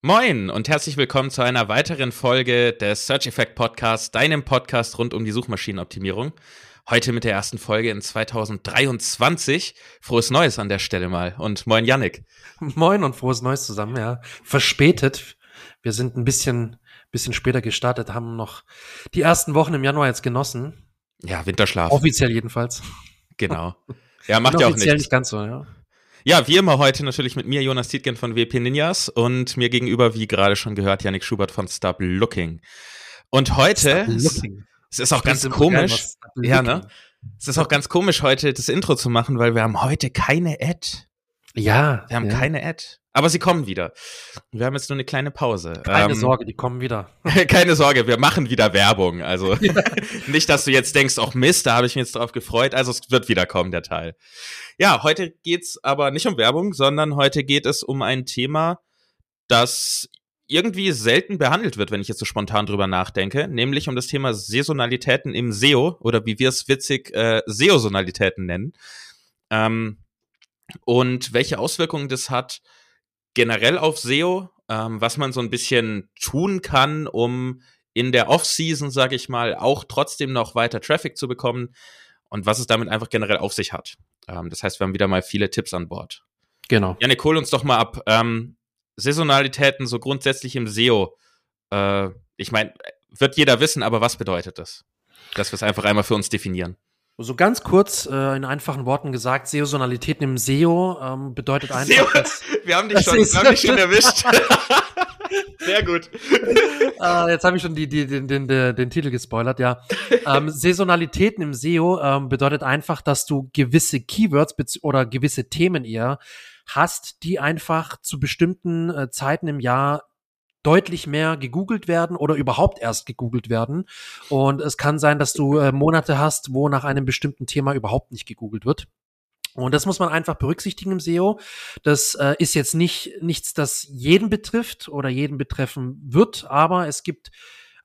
Moin und herzlich willkommen zu einer weiteren Folge des Search Effect Podcasts, deinem Podcast rund um die Suchmaschinenoptimierung. Heute mit der ersten Folge in 2023. Frohes Neues an der Stelle mal. Und moin Yannick. Moin und frohes Neues zusammen, ja. Verspätet. Wir sind ein bisschen, bisschen später gestartet, haben noch die ersten Wochen im Januar jetzt genossen. Ja, Winterschlaf. Offiziell jedenfalls. Genau. Ja, macht ja auch nichts. nicht ganz so, ja. Ja, wie immer heute natürlich mit mir, Jonas Tietgen von WP Ninjas und mir gegenüber, wie gerade schon gehört, Yannick Schubert von Stop Looking. Und heute, es ist auch ganz komisch, ja, ne? Es ist auch ganz komisch, heute das Intro zu machen, weil wir haben heute keine Ad. Ja. Wir haben ja. keine Ad. Aber sie kommen wieder. Wir haben jetzt nur eine kleine Pause. Keine ähm, Sorge, die kommen wieder. keine Sorge, wir machen wieder Werbung. Also nicht, dass du jetzt denkst, auch Mist, da habe ich mich jetzt drauf gefreut. Also es wird wieder kommen, der Teil. Ja, heute geht's aber nicht um Werbung, sondern heute geht es um ein Thema, das irgendwie selten behandelt wird, wenn ich jetzt so spontan drüber nachdenke, nämlich um das Thema Saisonalitäten im SEO oder wie wir es witzig äh, Seosonalitäten nennen. Ähm, und welche Auswirkungen das hat generell auf SEO, ähm, was man so ein bisschen tun kann, um in der Off-Season, sage ich mal, auch trotzdem noch weiter Traffic zu bekommen und was es damit einfach generell auf sich hat. Ähm, das heißt, wir haben wieder mal viele Tipps an Bord. Genau. Janik, hol uns doch mal ab. Ähm, Saisonalitäten so grundsätzlich im SEO. Äh, ich meine, wird jeder wissen, aber was bedeutet das? Dass wir es einfach einmal für uns definieren. So ganz kurz, äh, in einfachen Worten gesagt, Saisonalitäten im SEO ähm, bedeutet einfach. Dass, wir haben dich schon, wir haben dich schon erwischt. Sehr gut. äh, jetzt habe ich schon die, die, den, den, den, den Titel gespoilert, ja. Ähm, Saisonalitäten im SEO ähm, bedeutet einfach, dass du gewisse Keywords oder gewisse Themen eher hast, die einfach zu bestimmten äh, Zeiten im Jahr deutlich mehr gegoogelt werden oder überhaupt erst gegoogelt werden. Und es kann sein, dass du äh, Monate hast, wo nach einem bestimmten Thema überhaupt nicht gegoogelt wird. Und das muss man einfach berücksichtigen im SEO. Das äh, ist jetzt nicht nichts, das jeden betrifft oder jeden betreffen wird, aber es gibt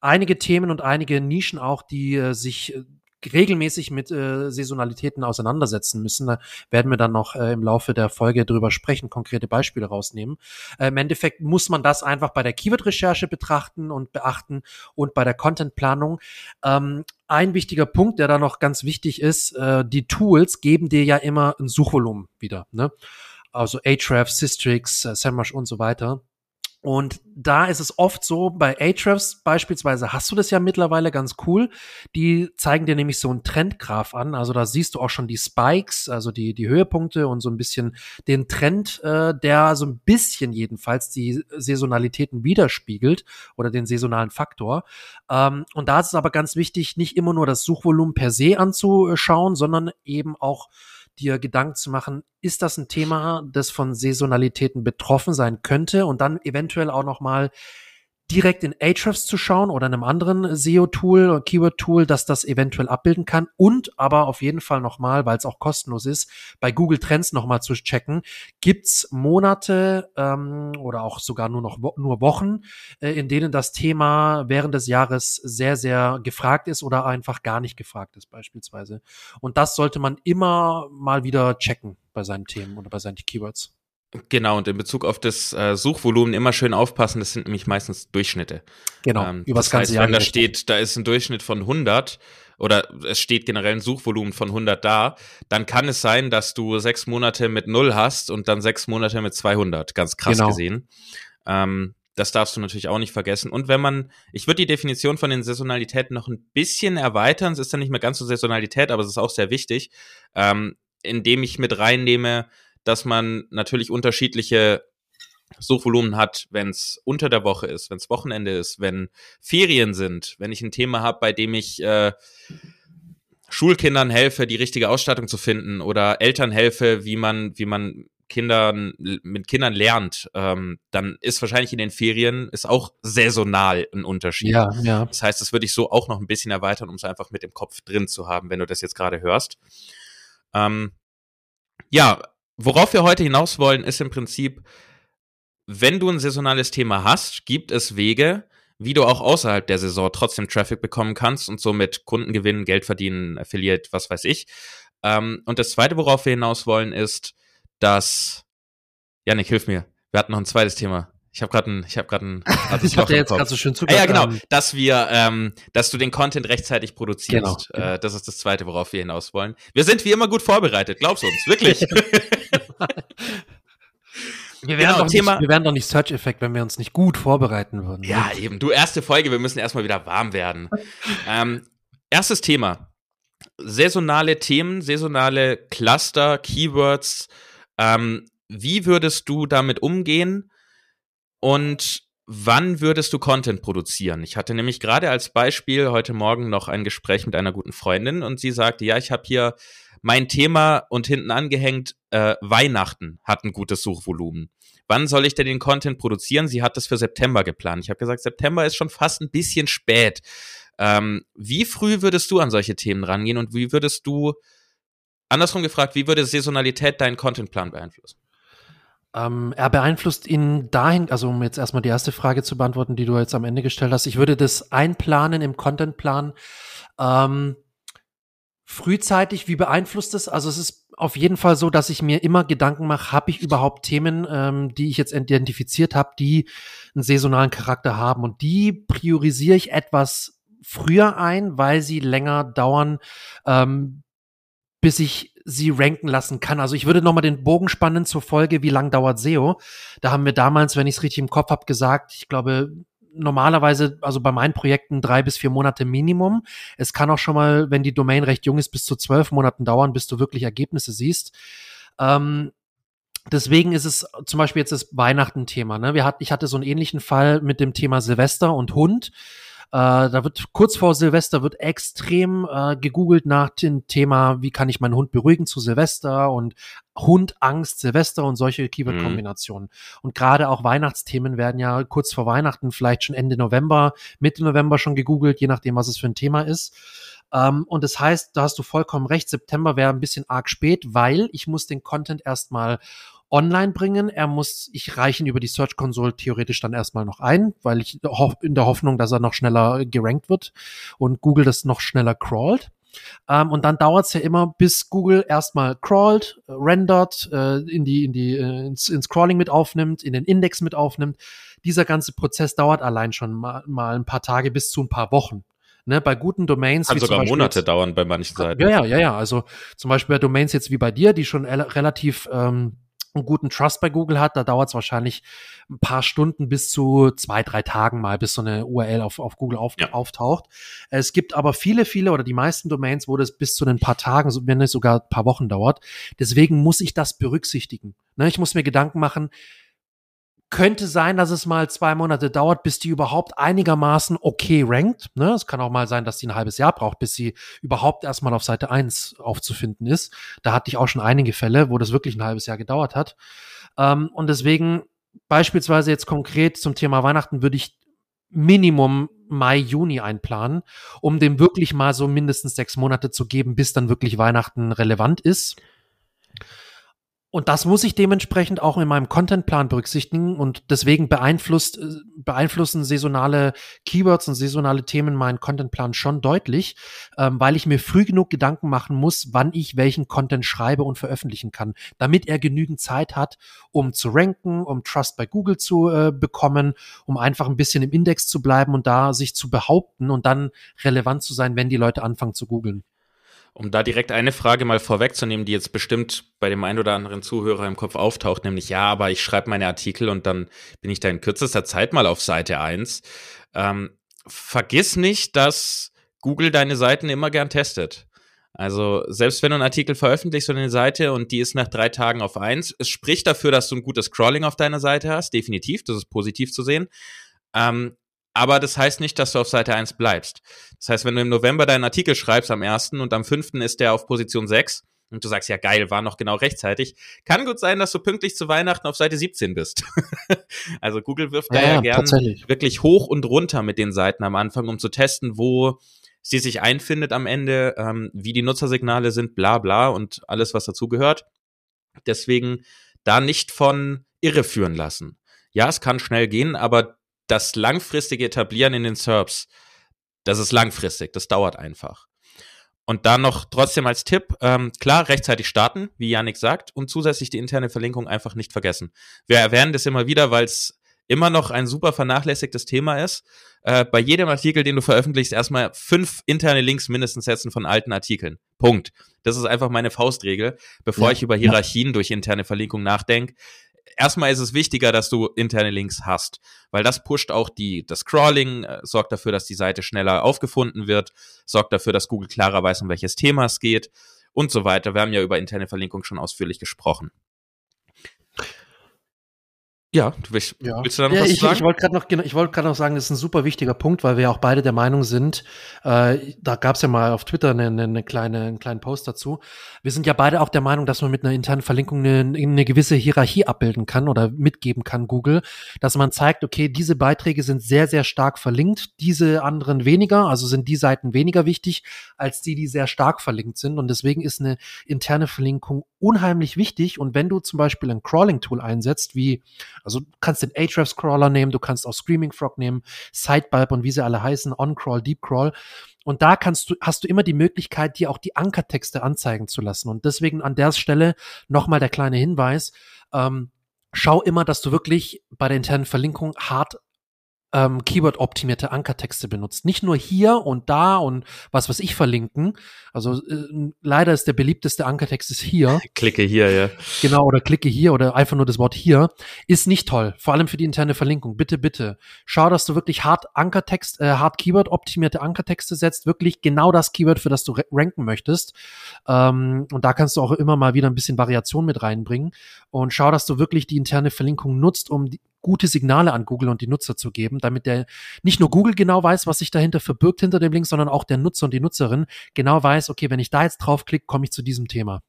einige Themen und einige Nischen auch, die äh, sich äh, regelmäßig mit äh, Saisonalitäten auseinandersetzen müssen. Da werden wir dann noch äh, im Laufe der Folge drüber sprechen, konkrete Beispiele rausnehmen. Äh, Im Endeffekt muss man das einfach bei der Keyword-Recherche betrachten und beachten und bei der Content-Planung. Ähm, ein wichtiger Punkt, der da noch ganz wichtig ist, äh, die Tools geben dir ja immer ein Suchvolumen wieder. Ne? Also Ahrefs, Systrix, äh, SEMrush und so weiter. Und da ist es oft so, bei Ahrefs beispielsweise hast du das ja mittlerweile ganz cool. Die zeigen dir nämlich so einen Trendgraph an. Also da siehst du auch schon die Spikes, also die, die Höhepunkte und so ein bisschen den Trend, äh, der so ein bisschen jedenfalls die Saisonalitäten widerspiegelt oder den saisonalen Faktor. Ähm, und da ist es aber ganz wichtig, nicht immer nur das Suchvolumen per se anzuschauen, sondern eben auch dir Gedanken zu machen, ist das ein Thema, das von Saisonalitäten betroffen sein könnte? Und dann eventuell auch noch mal direkt in Ahrefs zu schauen oder einem anderen SEO-Tool Keyword-Tool, das das eventuell abbilden kann und aber auf jeden Fall nochmal, weil es auch kostenlos ist, bei Google Trends nochmal zu checken, gibt's Monate ähm, oder auch sogar nur noch wo nur Wochen, äh, in denen das Thema während des Jahres sehr, sehr gefragt ist oder einfach gar nicht gefragt ist beispielsweise. Und das sollte man immer mal wieder checken bei seinen Themen oder bei seinen Keywords. Genau, und in Bezug auf das äh, Suchvolumen immer schön aufpassen, das sind nämlich meistens Durchschnitte. Genau, ähm, über das, ganze heißt, Jahr. Wenn da steht, da ist ein Durchschnitt von 100 oder es steht generell ein Suchvolumen von 100 da, dann kann es sein, dass du sechs Monate mit null hast und dann sechs Monate mit 200, ganz krass genau. gesehen. Ähm, das darfst du natürlich auch nicht vergessen. Und wenn man, ich würde die Definition von den Saisonalitäten noch ein bisschen erweitern, es ist dann nicht mehr ganz so Saisonalität, aber es ist auch sehr wichtig, ähm, indem ich mit reinnehme, dass man natürlich unterschiedliche Suchvolumen hat, wenn es unter der Woche ist, wenn es Wochenende ist, wenn Ferien sind, wenn ich ein Thema habe, bei dem ich äh, Schulkindern helfe, die richtige Ausstattung zu finden oder Eltern helfe, wie man, wie man Kindern mit Kindern lernt, ähm, dann ist wahrscheinlich in den Ferien ist auch saisonal ein Unterschied. Ja, ja. Das heißt, das würde ich so auch noch ein bisschen erweitern, um es einfach mit dem Kopf drin zu haben, wenn du das jetzt gerade hörst. Ähm, ja, worauf wir heute hinaus wollen, ist im Prinzip, wenn du ein saisonales Thema hast, gibt es Wege, wie du auch außerhalb der Saison trotzdem Traffic bekommen kannst und somit Kunden gewinnen, Geld verdienen, Affiliate, was weiß ich. Ähm, und das zweite, worauf wir hinaus wollen, ist, dass, Janik, hilf mir. Wir hatten noch ein zweites Thema. Ich habe gerade ein, ich habe gerade ein. ich habe jetzt gerade so schön zugehört. Ah, ja, genau, dass wir, ähm, dass du den Content rechtzeitig produzierst. Genau, genau. Äh, das ist das Zweite, worauf wir hinaus wollen. Wir sind wie immer gut vorbereitet, glaubst du uns, wirklich. Wir wären, genau, Thema, nicht, wir wären doch nicht Search-Effekt, wenn wir uns nicht gut vorbereiten würden. Ja, eben. Du, erste Folge, wir müssen erstmal wieder warm werden. ähm, erstes Thema. Saisonale Themen, saisonale Cluster, Keywords. Ähm, wie würdest du damit umgehen? Und wann würdest du Content produzieren? Ich hatte nämlich gerade als Beispiel heute Morgen noch ein Gespräch mit einer guten Freundin und sie sagte, ja, ich habe hier mein Thema und hinten angehängt, äh, Weihnachten hat ein gutes Suchvolumen. Wann soll ich denn den Content produzieren? Sie hat das für September geplant. Ich habe gesagt, September ist schon fast ein bisschen spät. Ähm, wie früh würdest du an solche Themen rangehen und wie würdest du, andersrum gefragt, wie würde Saisonalität deinen Contentplan beeinflussen? Ähm, er beeinflusst ihn dahin, also um jetzt erstmal die erste Frage zu beantworten, die du jetzt am Ende gestellt hast. Ich würde das einplanen im Contentplan. Ähm, frühzeitig, wie beeinflusst es? Also es ist auf jeden Fall so, dass ich mir immer Gedanken mache, habe ich überhaupt Themen, ähm, die ich jetzt identifiziert habe, die einen saisonalen Charakter haben. Und die priorisiere ich etwas früher ein, weil sie länger dauern, ähm, bis ich sie ranken lassen kann. Also ich würde noch mal den Bogen spannen zur Folge, wie lang dauert SEO. Da haben wir damals, wenn ich es richtig im Kopf habe, gesagt, ich glaube normalerweise, also bei meinen Projekten drei bis vier Monate Minimum. Es kann auch schon mal, wenn die Domain recht jung ist, bis zu zwölf Monaten dauern, bis du wirklich Ergebnisse siehst. Ähm, Deswegen ist es zum Beispiel jetzt das Weihnachten-Thema. Ne? Wir hat, ich hatte so einen ähnlichen Fall mit dem Thema Silvester und Hund. Äh, da wird kurz vor Silvester wird extrem äh, gegoogelt nach dem Thema, wie kann ich meinen Hund beruhigen zu Silvester und Hund, Angst, Silvester und solche Keyword-Kombinationen. Mhm. Und gerade auch Weihnachtsthemen werden ja kurz vor Weihnachten, vielleicht schon Ende November, Mitte November schon gegoogelt, je nachdem, was es für ein Thema ist. Um, ähm, und das heißt, da hast du vollkommen recht, September wäre ein bisschen arg spät, weil ich muss den Content erstmal online bringen. Er muss, ich reiche ihn über die Search Console theoretisch dann erstmal noch ein, weil ich in der Hoffnung, dass er noch schneller gerankt wird und Google das noch schneller crawlt. Ähm, und dann dauert es ja immer, bis Google erstmal crawlt, äh, rendert, äh, in die, in die, äh, ins, ins Crawling mit aufnimmt, in den Index mit aufnimmt. Dieser ganze Prozess dauert allein schon mal, mal ein paar Tage bis zu ein paar Wochen. Ne, bei guten Domains. Kann sogar Monate jetzt, dauern bei manchen Seiten. Ja, ja, ja, ja. Also zum Beispiel bei Domains jetzt wie bei dir, die schon relativ ähm, einen guten Trust bei Google hat, da dauert es wahrscheinlich ein paar Stunden bis zu zwei, drei Tagen mal, bis so eine URL auf, auf Google auf, ja. auftaucht. Es gibt aber viele, viele oder die meisten Domains, wo das bis zu ein paar Tagen, wenn es sogar ein paar Wochen dauert. Deswegen muss ich das berücksichtigen. Ne, ich muss mir Gedanken machen, könnte sein, dass es mal zwei Monate dauert, bis die überhaupt einigermaßen okay rankt. Ne? Es kann auch mal sein, dass die ein halbes Jahr braucht, bis sie überhaupt erstmal auf Seite eins aufzufinden ist. Da hatte ich auch schon einige Fälle, wo das wirklich ein halbes Jahr gedauert hat. Ähm, und deswegen beispielsweise jetzt konkret zum Thema Weihnachten würde ich Minimum Mai, Juni einplanen, um dem wirklich mal so mindestens sechs Monate zu geben, bis dann wirklich Weihnachten relevant ist. Und das muss ich dementsprechend auch in meinem Contentplan berücksichtigen und deswegen beeinflusst, äh, beeinflussen saisonale Keywords und saisonale Themen meinen Contentplan schon deutlich, ähm, weil ich mir früh genug Gedanken machen muss, wann ich welchen Content schreibe und veröffentlichen kann, damit er genügend Zeit hat, um zu ranken, um Trust bei Google zu äh, bekommen, um einfach ein bisschen im Index zu bleiben und da sich zu behaupten und dann relevant zu sein, wenn die Leute anfangen zu googeln. Um da direkt eine Frage mal vorwegzunehmen, die jetzt bestimmt bei dem einen oder anderen Zuhörer im Kopf auftaucht, nämlich ja, aber ich schreibe meine Artikel und dann bin ich da in kürzester Zeit mal auf Seite 1. Ähm, vergiss nicht, dass Google deine Seiten immer gern testet. Also selbst wenn du einen Artikel veröffentlichst und eine Seite und die ist nach drei Tagen auf eins, es spricht dafür, dass du ein gutes Crawling auf deiner Seite hast, definitiv, das ist positiv zu sehen. Ähm, aber das heißt nicht, dass du auf Seite 1 bleibst. Das heißt, wenn du im November deinen Artikel schreibst am 1. und am 5. ist der auf Position 6 und du sagst, ja geil, war noch genau rechtzeitig, kann gut sein, dass du pünktlich zu Weihnachten auf Seite 17 bist. also Google wirft ja, da ja, gern wirklich hoch und runter mit den Seiten am Anfang, um zu testen, wo sie sich einfindet am Ende, ähm, wie die Nutzersignale sind, bla bla und alles, was dazugehört. Deswegen da nicht von irreführen lassen. Ja, es kann schnell gehen, aber das langfristige Etablieren in den SERPs, das ist langfristig, das dauert einfach. Und dann noch trotzdem als Tipp, ähm, klar, rechtzeitig starten, wie Yannick sagt, und zusätzlich die interne Verlinkung einfach nicht vergessen. Wir erwähnen das immer wieder, weil es immer noch ein super vernachlässigtes Thema ist. Äh, bei jedem Artikel, den du veröffentlichst, erstmal fünf interne Links mindestens setzen von alten Artikeln. Punkt. Das ist einfach meine Faustregel, bevor ja, ich über Hierarchien durch interne Verlinkung nachdenke erstmal ist es wichtiger, dass du interne Links hast, weil das pusht auch die, das Crawling, äh, sorgt dafür, dass die Seite schneller aufgefunden wird, sorgt dafür, dass Google klarer weiß, um welches Thema es geht und so weiter. Wir haben ja über interne Verlinkung schon ausführlich gesprochen. Ja, du willst, ja. willst du da noch ja, was ich, sagen? Ich wollte gerade noch, genau, ich wollte gerade noch sagen, das ist ein super wichtiger Punkt, weil wir auch beide der Meinung sind, äh, da gab es ja mal auf Twitter eine, eine kleine, einen kleinen Post dazu. Wir sind ja beide auch der Meinung, dass man mit einer internen Verlinkung eine, eine gewisse Hierarchie abbilden kann oder mitgeben kann, Google, dass man zeigt, okay, diese Beiträge sind sehr, sehr stark verlinkt, diese anderen weniger, also sind die Seiten weniger wichtig als die, die sehr stark verlinkt sind. Und deswegen ist eine interne Verlinkung unheimlich wichtig. Und wenn du zum Beispiel ein Crawling-Tool einsetzt, wie, also du kannst den Ahrefs-Crawler nehmen, du kannst auch Screaming Frog nehmen, Sidebulb und wie sie alle heißen, OnCrawl, DeepCrawl. Und da kannst du, hast du immer die Möglichkeit, dir auch die Ankertexte anzeigen zu lassen. Und deswegen an der Stelle nochmal der kleine Hinweis. Ähm, schau immer, dass du wirklich bei der internen Verlinkung hart ähm, Keyword-optimierte Ankertexte benutzt. Nicht nur hier und da und was was ich verlinken. Also äh, leider ist der beliebteste Ankertext ist hier. Klicke hier, ja. Genau, oder klicke hier oder einfach nur das Wort hier. Ist nicht toll. Vor allem für die interne Verlinkung. Bitte, bitte. Schau, dass du wirklich hart Ankertext, äh, hart Keyword-optimierte Ankertexte setzt. Wirklich genau das Keyword, für das du ranken möchtest. Ähm, und da kannst du auch immer mal wieder ein bisschen Variation mit reinbringen. Und schau, dass du wirklich die interne Verlinkung nutzt, um die, gute Signale an Google und die Nutzer zu geben, damit der nicht nur Google genau weiß, was sich dahinter verbirgt hinter dem Link, sondern auch der Nutzer und die Nutzerin genau weiß, okay, wenn ich da jetzt draufklicke, komme ich zu diesem Thema.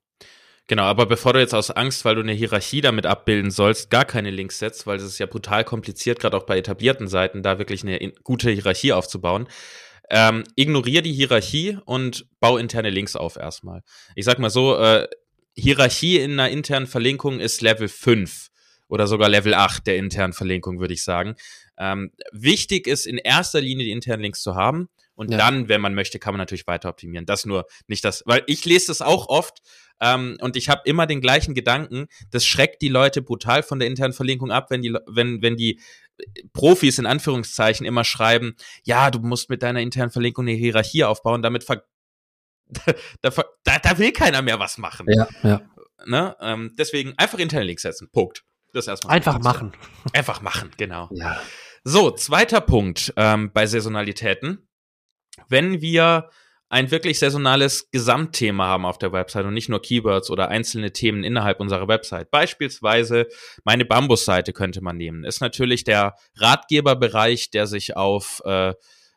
Genau, aber bevor du jetzt aus Angst, weil du eine Hierarchie damit abbilden sollst, gar keine Links setzt, weil es ist ja brutal kompliziert, gerade auch bei etablierten Seiten, da wirklich eine gute Hierarchie aufzubauen. Ähm, ignoriere die Hierarchie und bau interne Links auf erstmal. Ich sag mal so, äh, Hierarchie in einer internen Verlinkung ist Level 5 oder sogar Level 8 der internen Verlinkung, würde ich sagen. Ähm, wichtig ist in erster Linie die internen Links zu haben. Und ja. dann, wenn man möchte, kann man natürlich weiter optimieren. Das nur nicht das, weil ich lese das auch oft ähm, und ich habe immer den gleichen Gedanken. Das schreckt die Leute brutal von der internen Verlinkung ab, wenn die, wenn, wenn die Profis in Anführungszeichen immer schreiben, ja, du musst mit deiner internen Verlinkung eine Hierarchie aufbauen, damit ver da, da, da, will keiner mehr was machen. Ja, ja. Ne? Ähm, deswegen einfach interne Links setzen. Punkt. Das erstmal. Einfach machen. Einfach machen, genau. Ja. So, zweiter Punkt ähm, bei Saisonalitäten. Wenn wir ein wirklich saisonales Gesamtthema haben auf der Website und nicht nur Keywords oder einzelne Themen innerhalb unserer Website. Beispielsweise meine Bambus-Seite könnte man nehmen. Ist natürlich der Ratgeberbereich, der sich auf äh,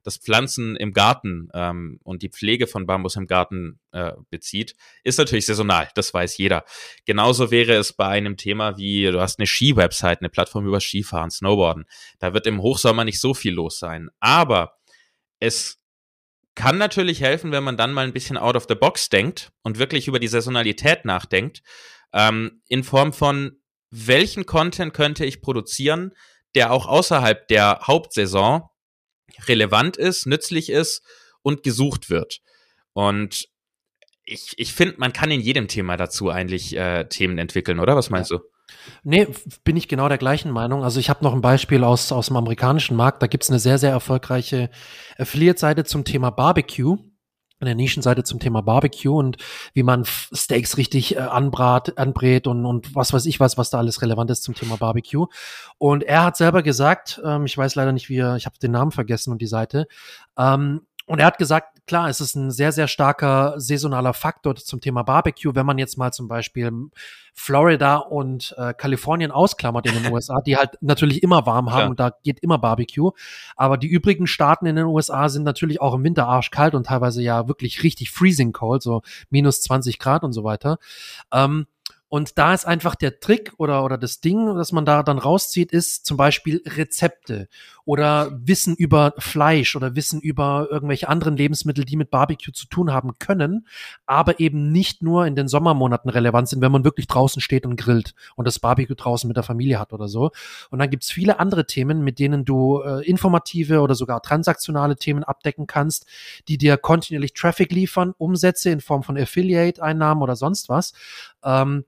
das Pflanzen im Garten ähm, und die Pflege von Bambus im Garten äh, bezieht, ist natürlich saisonal. Das weiß jeder. Genauso wäre es bei einem Thema wie, du hast eine Ski-Website, eine Plattform über Skifahren, Snowboarden. Da wird im Hochsommer nicht so viel los sein. Aber es kann natürlich helfen, wenn man dann mal ein bisschen out of the box denkt und wirklich über die Saisonalität nachdenkt, ähm, in Form von, welchen Content könnte ich produzieren, der auch außerhalb der Hauptsaison relevant ist, nützlich ist und gesucht wird. Und ich, ich finde, man kann in jedem Thema dazu eigentlich äh, Themen entwickeln, oder? Was meinst ja. du? Nee, bin ich genau der gleichen Meinung. Also ich habe noch ein Beispiel aus, aus dem amerikanischen Markt. Da gibt's eine sehr, sehr erfolgreiche Affiliate-Seite zum Thema Barbecue eine Nischenseite zum Thema Barbecue und wie man Steaks richtig äh, anbrat, anbrät und, und was weiß ich was, was da alles relevant ist zum Thema Barbecue. Und er hat selber gesagt, ähm, ich weiß leider nicht, wie er, ich habe den Namen vergessen und die Seite, ähm, und er hat gesagt, klar, es ist ein sehr, sehr starker saisonaler Faktor zum Thema Barbecue, wenn man jetzt mal zum Beispiel Florida und äh, Kalifornien ausklammert in den USA, die halt natürlich immer warm haben ja. und da geht immer Barbecue. Aber die übrigen Staaten in den USA sind natürlich auch im Winter arschkalt und teilweise ja wirklich richtig freezing cold, so minus 20 Grad und so weiter. Ähm, und da ist einfach der Trick oder, oder das Ding, das man da dann rauszieht, ist zum Beispiel Rezepte oder Wissen über Fleisch oder Wissen über irgendwelche anderen Lebensmittel, die mit Barbecue zu tun haben können, aber eben nicht nur in den Sommermonaten relevant sind, wenn man wirklich draußen steht und grillt und das Barbecue draußen mit der Familie hat oder so. Und dann gibt's viele andere Themen, mit denen du äh, informative oder sogar transaktionale Themen abdecken kannst, die dir kontinuierlich Traffic liefern, Umsätze in Form von Affiliate-Einnahmen oder sonst was. Ähm,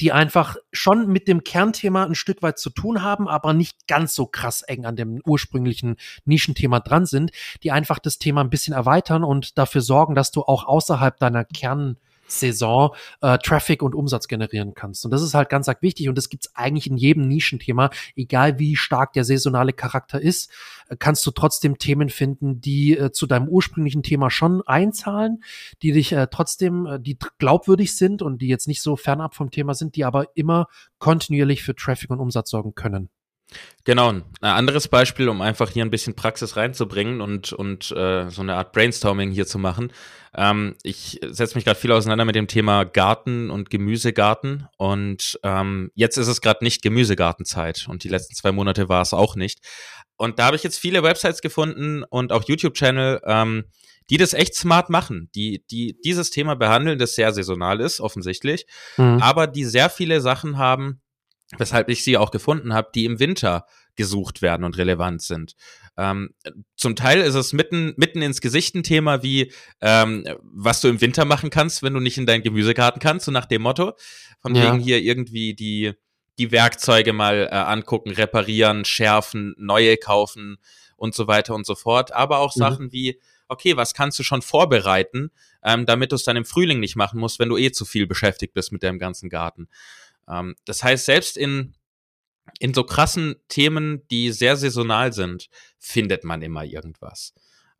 die einfach schon mit dem Kernthema ein Stück weit zu tun haben, aber nicht ganz so krass eng an dem ursprünglichen Nischenthema dran sind, die einfach das Thema ein bisschen erweitern und dafür sorgen, dass du auch außerhalb deiner Kern Saison äh, Traffic und Umsatz generieren kannst. Und das ist halt ganz arg wichtig und das gibt's eigentlich in jedem Nischenthema, egal wie stark der saisonale Charakter ist, äh, kannst du trotzdem Themen finden, die äh, zu deinem ursprünglichen Thema schon einzahlen, die dich äh, trotzdem, äh, die glaubwürdig sind und die jetzt nicht so fernab vom Thema sind, die aber immer kontinuierlich für Traffic und Umsatz sorgen können. Genau, ein anderes Beispiel, um einfach hier ein bisschen Praxis reinzubringen und, und äh, so eine Art Brainstorming hier zu machen. Ähm, ich setze mich gerade viel auseinander mit dem Thema Garten und Gemüsegarten und ähm, jetzt ist es gerade nicht Gemüsegartenzeit und die letzten zwei Monate war es auch nicht. Und da habe ich jetzt viele Websites gefunden und auch YouTube-Channel, ähm, die das echt smart machen, die, die dieses Thema behandeln, das sehr saisonal ist, offensichtlich, mhm. aber die sehr viele Sachen haben, weshalb ich sie auch gefunden habe, die im Winter gesucht werden und relevant sind. Ähm, zum Teil ist es mitten, mitten ins Gesicht ein Thema wie, ähm, was du im Winter machen kannst, wenn du nicht in deinen Gemüsegarten kannst, so nach dem Motto. Von ja. wegen hier irgendwie die, die Werkzeuge mal äh, angucken, reparieren, schärfen, neue kaufen und so weiter und so fort. Aber auch mhm. Sachen wie, okay, was kannst du schon vorbereiten, ähm, damit du es dann im Frühling nicht machen musst, wenn du eh zu viel beschäftigt bist mit deinem ganzen Garten. Ähm, das heißt, selbst in, in so krassen Themen, die sehr saisonal sind, findet man immer irgendwas.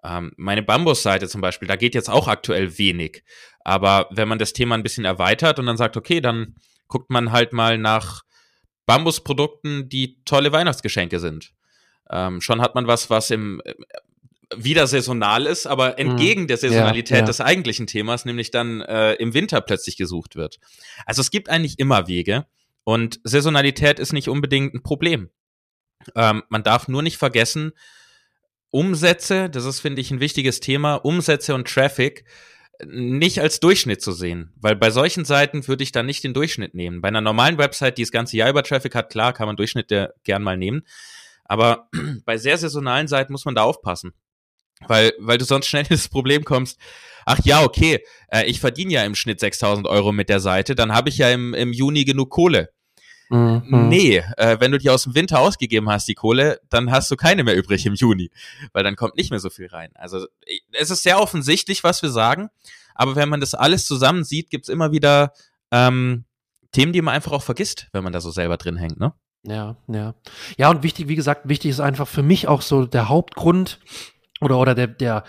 Ähm, meine Bambus-Seite zum Beispiel, da geht jetzt auch aktuell wenig. Aber wenn man das Thema ein bisschen erweitert und dann sagt, okay, dann guckt man halt mal nach Bambusprodukten, die tolle Weihnachtsgeschenke sind. Ähm, schon hat man was, was im äh, wieder saisonal ist, aber mhm. entgegen der Saisonalität ja, ja. des eigentlichen Themas, nämlich dann äh, im Winter plötzlich gesucht wird. Also es gibt eigentlich immer Wege und Saisonalität ist nicht unbedingt ein Problem. Ähm, man darf nur nicht vergessen, Umsätze, das ist, finde ich, ein wichtiges Thema, Umsätze und Traffic nicht als Durchschnitt zu sehen, weil bei solchen Seiten würde ich dann nicht den Durchschnitt nehmen. Bei einer normalen Website, die das ganze Jahr über Traffic hat, klar, kann man Durchschnitt gern mal nehmen. Aber bei sehr saisonalen Seiten muss man da aufpassen. Weil, weil du sonst schnell ins Problem kommst, ach ja, okay, äh, ich verdiene ja im Schnitt 6000 Euro mit der Seite, dann habe ich ja im, im Juni genug Kohle. Mhm. Nee, äh, wenn du die aus dem Winter ausgegeben hast, die Kohle, dann hast du keine mehr übrig im Juni, weil dann kommt nicht mehr so viel rein. Also es ist sehr offensichtlich, was wir sagen, aber wenn man das alles zusammen sieht, gibt's immer wieder ähm, Themen, die man einfach auch vergisst, wenn man da so selber drin hängt, ne? Ja, ja. Ja, und wichtig, wie gesagt, wichtig ist einfach für mich auch so der Hauptgrund, oder, oder der, der,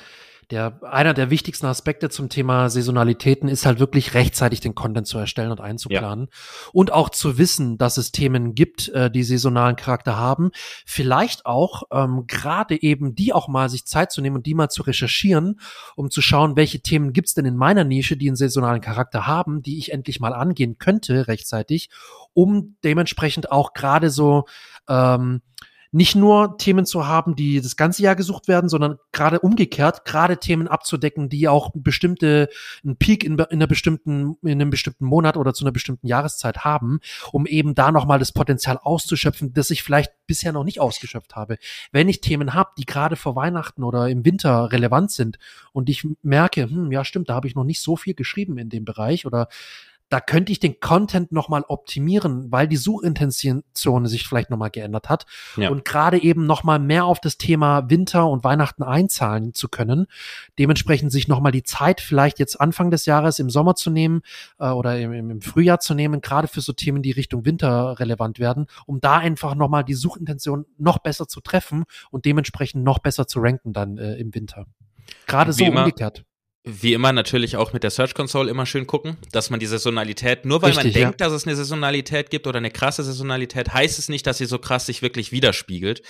der, einer der wichtigsten Aspekte zum Thema Saisonalitäten ist halt wirklich rechtzeitig den Content zu erstellen und einzuplanen ja. und auch zu wissen, dass es Themen gibt, äh, die saisonalen Charakter haben. Vielleicht auch ähm, gerade eben die auch mal sich Zeit zu nehmen und die mal zu recherchieren, um zu schauen, welche Themen gibt's denn in meiner Nische, die einen saisonalen Charakter haben, die ich endlich mal angehen könnte rechtzeitig, um dementsprechend auch gerade so ähm, nicht nur Themen zu haben, die das ganze Jahr gesucht werden, sondern gerade umgekehrt, gerade Themen abzudecken, die auch bestimmte, einen Peak in, in einer bestimmten, in einem bestimmten Monat oder zu einer bestimmten Jahreszeit haben, um eben da nochmal das Potenzial auszuschöpfen, das ich vielleicht bisher noch nicht ausgeschöpft habe. Wenn ich Themen habe, die gerade vor Weihnachten oder im Winter relevant sind und ich merke, hm, ja stimmt, da habe ich noch nicht so viel geschrieben in dem Bereich oder da könnte ich den Content nochmal optimieren, weil die Suchintention sich vielleicht nochmal geändert hat ja. und gerade eben nochmal mehr auf das Thema Winter und Weihnachten einzahlen zu können. Dementsprechend sich nochmal die Zeit vielleicht jetzt Anfang des Jahres im Sommer zu nehmen äh, oder im, im, Frühjahr zu nehmen, gerade für so Themen, die Richtung Winter relevant werden, um da einfach nochmal die Suchintention noch besser zu treffen und dementsprechend noch besser zu ranken dann äh, im Winter. Gerade so immer, umgekehrt wie immer natürlich auch mit der Search Console immer schön gucken, dass man die Saisonalität, nur weil Richtig, man denkt, ja. dass es eine Saisonalität gibt oder eine krasse Saisonalität, heißt es nicht, dass sie so krass sich wirklich widerspiegelt.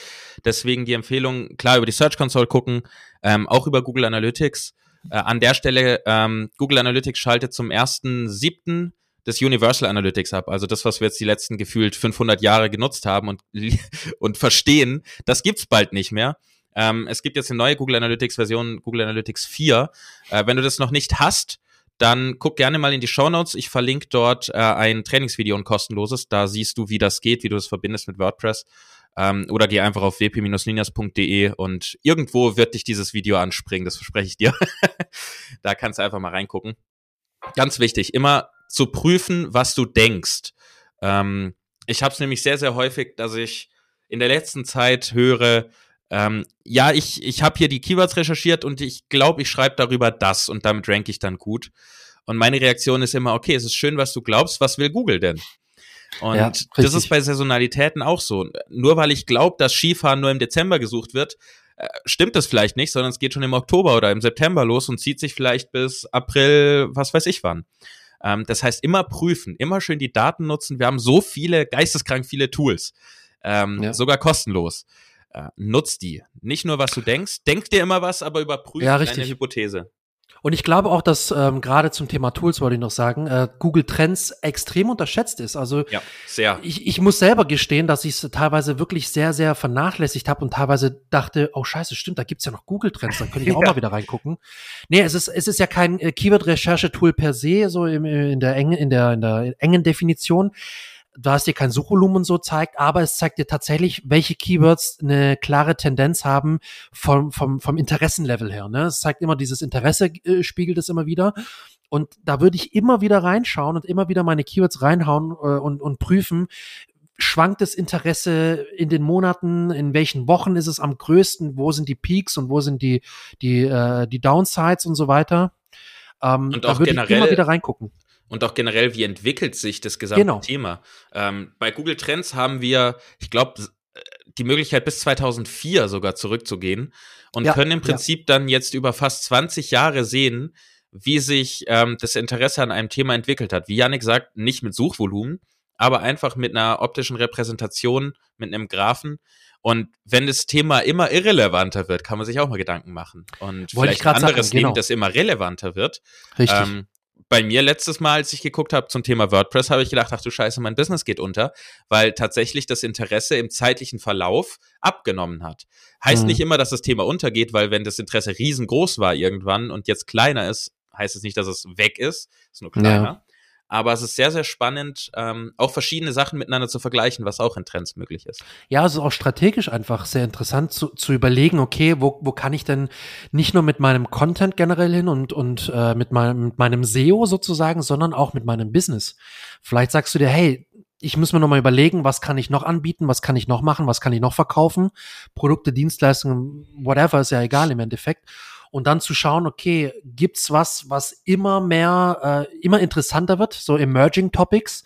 Deswegen die Empfehlung, klar über die Search Console gucken, ähm, auch über Google Analytics. Äh, an der Stelle, ähm, Google Analytics schaltet zum ersten siebten das Universal Analytics ab, also das, was wir jetzt die letzten gefühlt 500 Jahre genutzt haben und, und verstehen, das gibt's bald nicht mehr. Ähm, es gibt jetzt eine neue Google Analytics Version, Google Analytics 4. Äh, wenn du das noch nicht hast, dann guck gerne mal in die Show Notes. Ich verlinke dort äh, ein Trainingsvideo, ein kostenloses. Da siehst du, wie das geht, wie du das verbindest mit WordPress. Ähm, oder geh einfach auf wp-linias.de und irgendwo wird dich dieses Video anspringen, das verspreche ich dir. da kannst du einfach mal reingucken. Ganz wichtig, immer zu prüfen, was du denkst Ähm, ich habe es nämlich sehr, sehr häufig, dass ich in der letzten Zeit höre, ähm, ja, ich, ich habe hier die Keywords recherchiert und ich glaube, ich schreibe darüber das und damit ranke ich dann gut. Und meine Reaktion ist immer, okay, es ist schön, was du glaubst, was will Google denn? Und ja, das ist bei Saisonalitäten auch so. Nur weil ich glaube, dass Skifahren nur im Dezember gesucht wird, äh, stimmt das vielleicht nicht, sondern es geht schon im Oktober oder im September los und zieht sich vielleicht bis April, was weiß ich wann. Ähm, das heißt, immer prüfen, immer schön die Daten nutzen. Wir haben so viele, geisteskrank viele Tools, ähm, ja. sogar kostenlos. Äh, nutz die. Nicht nur, was du denkst. Denk dir immer was, aber überprüf ja, deine Hypothese. Und ich glaube auch, dass ähm, gerade zum Thema Tools wollte ich noch sagen, äh, Google Trends extrem unterschätzt ist. Also ja, sehr. Ich, ich muss selber gestehen, dass ich es teilweise wirklich sehr, sehr vernachlässigt habe und teilweise dachte, oh scheiße, stimmt, da gibt's ja noch Google Trends, da könnte ich auch ja. mal wieder reingucken. Nee, es ist, es ist ja kein äh, Keyword-Recherche-Tool per se, so im, in der engen, in der, in der engen Definition du hast dir kein Suchvolumen so zeigt, aber es zeigt dir tatsächlich, welche Keywords eine klare Tendenz haben vom, vom, vom Interessenlevel her. Ne? Es zeigt immer dieses Interesse, äh, spiegelt es immer wieder. Und da würde ich immer wieder reinschauen und immer wieder meine Keywords reinhauen äh, und, und prüfen, schwankt das Interesse in den Monaten, in welchen Wochen ist es am größten, wo sind die Peaks und wo sind die, die, äh, die Downsides und so weiter. Ähm, und auch da würde ich immer wieder reingucken und auch generell, wie entwickelt sich das gesamte genau. Thema. Ähm, bei Google Trends haben wir, ich glaube, äh, die Möglichkeit bis 2004 sogar zurückzugehen und ja, können im Prinzip ja. dann jetzt über fast 20 Jahre sehen, wie sich ähm, das Interesse an einem Thema entwickelt hat. Wie Yannick sagt, nicht mit Suchvolumen, aber einfach mit einer optischen Repräsentation, mit einem Graphen. Und wenn das Thema immer irrelevanter wird, kann man sich auch mal Gedanken machen. Und Wollte vielleicht ein anderes sagen, genau. nehmen, das immer relevanter wird. Richtig. Ähm, bei mir letztes Mal, als ich geguckt habe zum Thema WordPress, habe ich gedacht, ach du Scheiße, mein Business geht unter, weil tatsächlich das Interesse im zeitlichen Verlauf abgenommen hat. Heißt mhm. nicht immer, dass das Thema untergeht, weil wenn das Interesse riesengroß war irgendwann und jetzt kleiner ist, heißt es nicht, dass es weg ist, ist nur kleiner. Ja. Aber es ist sehr, sehr spannend, ähm, auch verschiedene Sachen miteinander zu vergleichen, was auch in Trends möglich ist. Ja, es ist auch strategisch einfach sehr interessant zu, zu überlegen, okay, wo, wo kann ich denn nicht nur mit meinem Content generell hin und, und äh, mit, meinem, mit meinem SEO sozusagen, sondern auch mit meinem Business. Vielleicht sagst du dir, hey, ich muss mir nochmal überlegen, was kann ich noch anbieten, was kann ich noch machen, was kann ich noch verkaufen. Produkte, Dienstleistungen, whatever, ist ja egal im Endeffekt und dann zu schauen, okay, gibt's was, was immer mehr, äh, immer interessanter wird, so Emerging Topics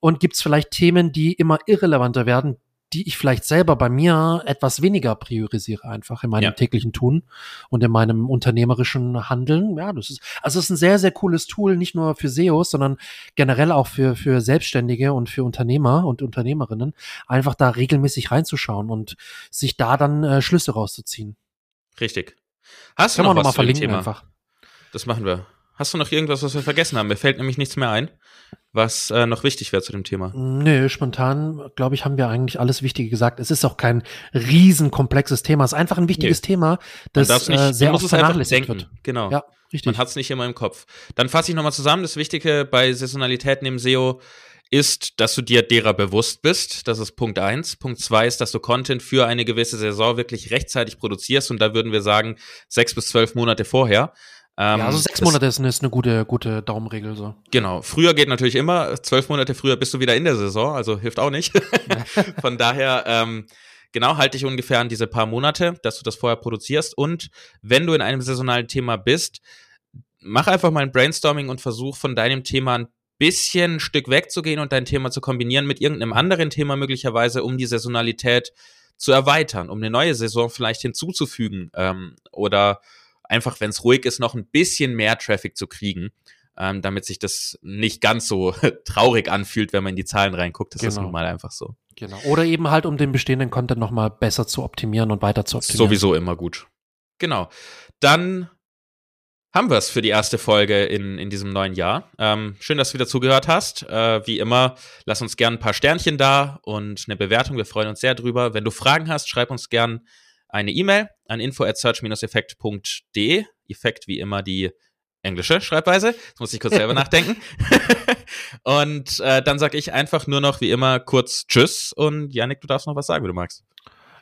und gibt's vielleicht Themen, die immer irrelevanter werden, die ich vielleicht selber bei mir etwas weniger priorisiere, einfach in meinem ja. täglichen Tun und in meinem unternehmerischen Handeln. Ja, das ist, also es ist ein sehr, sehr cooles Tool, nicht nur für SEOs, sondern generell auch für, für Selbstständige und für Unternehmer und Unternehmerinnen, einfach da regelmäßig reinzuschauen und sich da dann äh, Schlüsse rauszuziehen. Richtig. Hast Kann du noch, noch was mal verlinken Thema? einfach. Das machen wir. Hast du noch irgendwas, was wir vergessen haben? Mir fällt nämlich nichts mehr ein, was äh, noch wichtig wäre zu dem Thema. Nö, spontan, glaube ich, haben wir eigentlich alles Wichtige gesagt. Es ist auch kein riesenkomplexes Thema. Es ist einfach ein wichtiges nee. Thema, das nicht, äh, sehr oft vernachlässigt wird. Genau. Ja, richtig. Man hat es nicht immer im Kopf. Dann fasse ich nochmal zusammen. Das Wichtige bei Saisonalitäten im SEO ist, dass du dir derer bewusst bist. Das ist Punkt eins. Punkt zwei ist, dass du Content für eine gewisse Saison wirklich rechtzeitig produzierst. Und da würden wir sagen, sechs bis zwölf Monate vorher. Ähm, ja, also sechs Monate ist, ist eine gute, gute Daumenregel so. Genau. Früher geht natürlich immer. Zwölf Monate früher bist du wieder in der Saison, also hilft auch nicht. Von daher, ähm, genau, halte dich ungefähr an diese paar Monate, dass du das vorher produzierst. Und wenn du in einem saisonalen Thema bist, mach einfach mal ein Brainstorming und versuch von deinem Thema ein bisschen ein Stück wegzugehen und dein Thema zu kombinieren mit irgendeinem anderen Thema möglicherweise, um die Saisonalität zu erweitern, um eine neue Saison vielleicht hinzuzufügen ähm, oder einfach, wenn es ruhig ist, noch ein bisschen mehr Traffic zu kriegen, ähm, damit sich das nicht ganz so traurig anfühlt, wenn man in die Zahlen reinguckt. Das genau. ist nun mal einfach so. Genau. Oder eben halt, um den bestehenden Content nochmal besser zu optimieren und weiter zu optimieren. Sowieso immer gut. Genau. Dann haben wir es für die erste Folge in, in diesem neuen Jahr. Ähm, schön, dass du wieder zugehört hast. Äh, wie immer, lass uns gerne ein paar Sternchen da und eine Bewertung. Wir freuen uns sehr drüber. Wenn du Fragen hast, schreib uns gern eine E-Mail an info at search-effekt.de. Effekt wie immer die englische Schreibweise. Jetzt muss ich kurz selber nachdenken. und äh, dann sage ich einfach nur noch wie immer kurz Tschüss und Janik, du darfst noch was sagen, wenn du magst.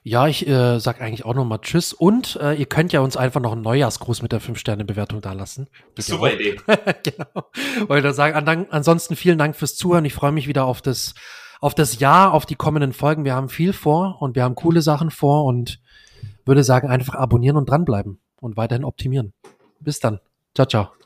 Ja, ich äh, sag eigentlich auch nochmal Tschüss und äh, ihr könnt ja uns einfach noch einen Neujahrsgruß mit der 5-Sterne-Bewertung da lassen. Super Idee. genau. Wollte sagen, an, ansonsten vielen Dank fürs Zuhören. Ich freue mich wieder auf das, auf das Jahr, auf die kommenden Folgen. Wir haben viel vor und wir haben coole Sachen vor und würde sagen, einfach abonnieren und dranbleiben und weiterhin optimieren. Bis dann. Ciao, ciao.